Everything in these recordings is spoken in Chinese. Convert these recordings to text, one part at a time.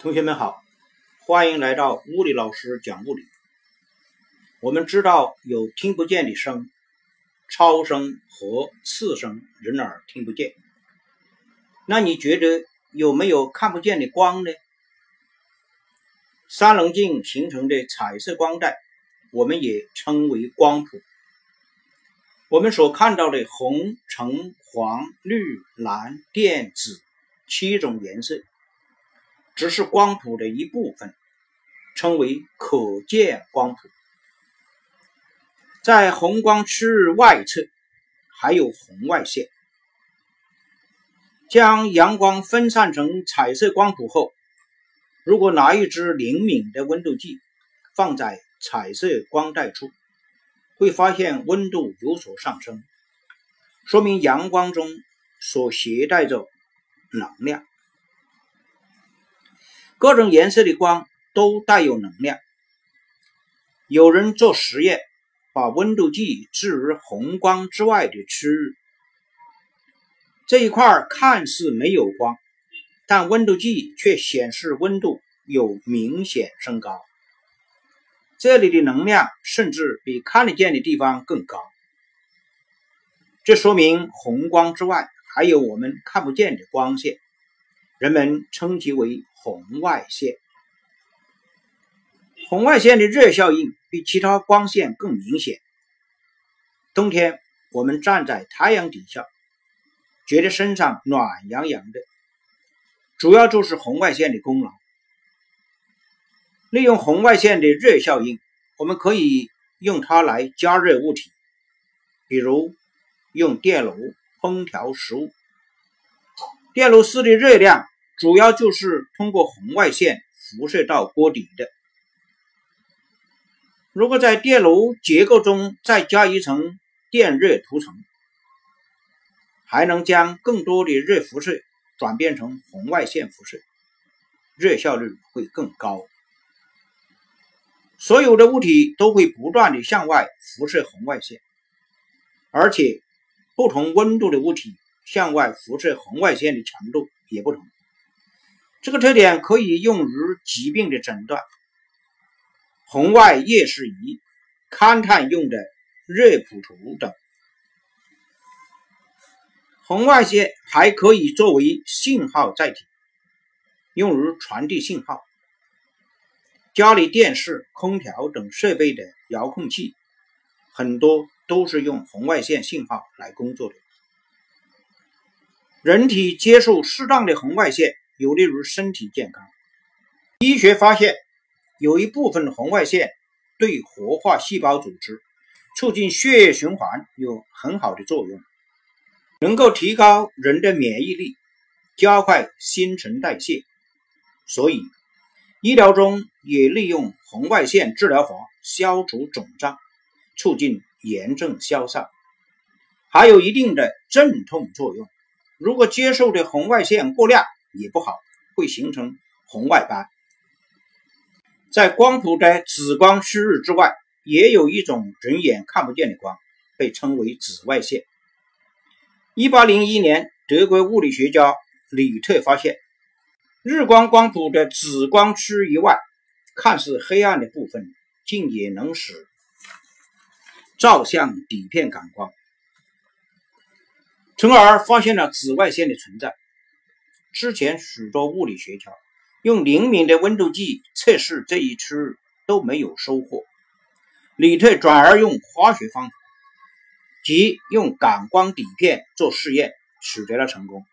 同学们好，欢迎来到物理老师讲物理。我们知道有听不见的声，超声和次声，人耳听不见。那你觉得有没有看不见的光呢？三棱镜形成的彩色光带，我们也称为光谱。我们所看到的红、橙、黄、绿、蓝、靛、紫七种颜色。只是光谱的一部分，称为可见光谱。在红光区域外侧还有红外线。将阳光分散成彩色光谱后，如果拿一支灵敏的温度计放在彩色光带处，会发现温度有所上升，说明阳光中所携带着能量。各种颜色的光都带有能量。有人做实验，把温度计置于红光之外的区域，这一块看似没有光，但温度计却显示温度有明显升高。这里的能量甚至比看得见的地方更高。这说明红光之外还有我们看不见的光线。人们称其为红外线。红外线的热效应比其他光线更明显。冬天我们站在太阳底下，觉得身上暖洋洋的，主要就是红外线的功劳。利用红外线的热效应，我们可以用它来加热物体，比如用电炉烹调食物。电炉丝的热量主要就是通过红外线辐射到锅底的。如果在电炉结构中再加一层电热涂层，还能将更多的热辐射转变成红外线辐射，热效率会更高。所有的物体都会不断的向外辐射红外线，而且不同温度的物体。向外辐射红外线的强度也不同，这个特点可以用于疾病的诊断、红外夜视仪、勘探用的热谱图等。红外线还可以作为信号载体，用于传递信号。家里电视、空调等设备的遥控器，很多都是用红外线信号来工作的。人体接受适当的红外线，有利于身体健康。医学发现，有一部分红外线对活化细胞组织、促进血液循环有很好的作用，能够提高人的免疫力，加快新陈代谢。所以，医疗中也利用红外线治疗法消除肿胀，促进炎症消散，还有一定的镇痛作用。如果接受的红外线过量也不好，会形成红外斑。在光谱的紫光区域之外，也有一种人眼看不见的光，被称为紫外线。一八零一年，德国物理学家李特发现，日光光谱的紫光区域以外，看似黑暗的部分，竟也能使照相底片感光。从而发现了紫外线的存在。之前许多物理学家用灵敏的温度计测试这一区域都没有收获，李特转而用化学方法，即用感光底片做试验，取得了成功。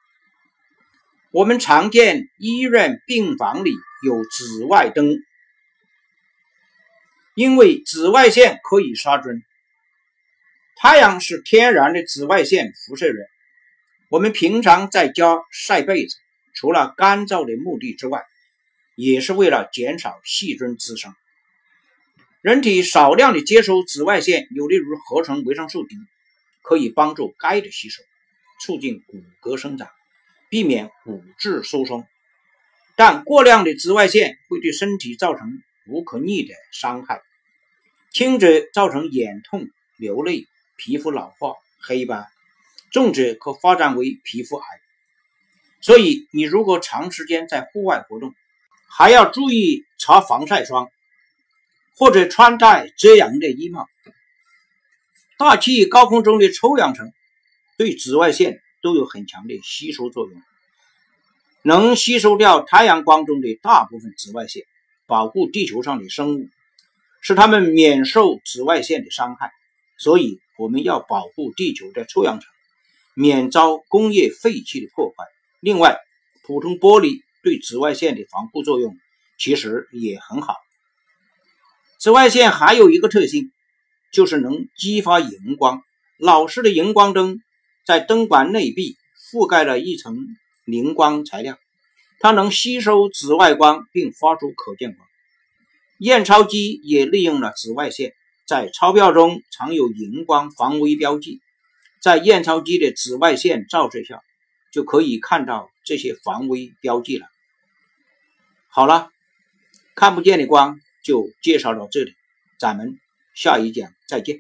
我们常见医院病房里有紫外灯，因为紫外线可以杀菌。太阳是天然的紫外线辐射源。我们平常在家晒被子，除了干燥的目的之外，也是为了减少细菌滋生。人体少量的接收紫外线，有利于合成维生素 D，可以帮助钙的吸收，促进骨骼生长，避免骨质疏松。但过量的紫外线会对身体造成不可逆的伤害，轻者造成眼痛、流泪、皮肤老化、黑斑。重者可发展为皮肤癌，所以你如果长时间在户外活动，还要注意擦防晒霜，或者穿戴遮阳的衣帽。大气高空中的臭氧层对紫外线都有很强的吸收作用，能吸收掉太阳光中的大部分紫外线，保护地球上的生物，使它们免受紫外线的伤害。所以，我们要保护地球的臭氧层，免遭工业废气的破坏。另外，普通玻璃对紫外线的防护作用其实也很好。紫外线还有一个特性。就是能激发荧光。老式的荧光灯在灯管内壁覆盖了一层凝光材料，它能吸收紫外光并发出可见光。验钞机也利用了紫外线，在钞票中藏有荧光防微标记，在验钞机的紫外线照射下，就可以看到这些防微标记了。好了，看不见的光就介绍到这里，咱们。下一讲再见。